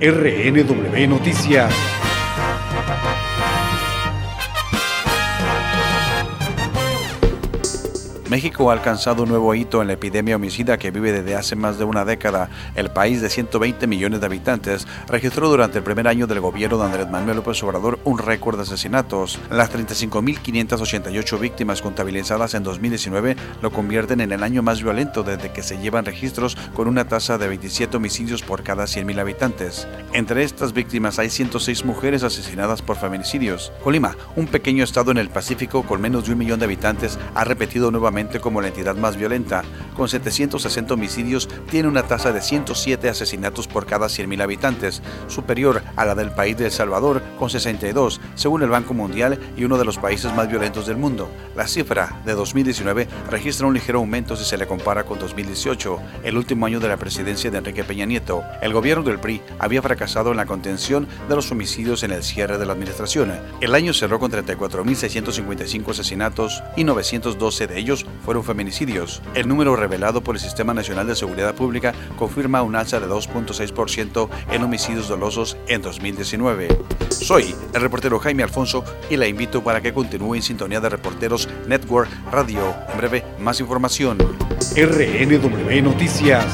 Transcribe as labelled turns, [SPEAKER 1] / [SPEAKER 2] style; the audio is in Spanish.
[SPEAKER 1] RNW Noticias.
[SPEAKER 2] México ha alcanzado un nuevo hito en la epidemia homicida que vive desde hace más de una década. El país de 120 millones de habitantes registró durante el primer año del gobierno de Andrés Manuel López Obrador un récord de asesinatos. Las 35.588 víctimas contabilizadas en 2019 lo convierten en el año más violento desde que se llevan registros con una tasa de 27 homicidios por cada 100.000 habitantes. Entre estas víctimas hay 106 mujeres asesinadas por feminicidios. Colima, un pequeño estado en el Pacífico con menos de un millón de habitantes, ha repetido nuevamente como la entidad más violenta. Con 760 homicidios, tiene una tasa de 107 asesinatos por cada 100.000 habitantes, superior a la del país de El Salvador, con 62, según el Banco Mundial y uno de los países más violentos del mundo. La cifra de 2019 registra un ligero aumento si se le compara con 2018, el último año de la presidencia de Enrique Peña Nieto. El gobierno del PRI había fracasado en la contención de los homicidios en el cierre de la administración. El año cerró con 34.655 asesinatos y 912 de ellos fueron feminicidios. El número revelado por el Sistema Nacional de Seguridad Pública confirma un alza de 2.6% en homicidios dolosos en 2019. Soy el reportero Jaime Alfonso y la invito para que continúe en sintonía de Reporteros Network Radio. En breve, más información.
[SPEAKER 1] RNW Noticias.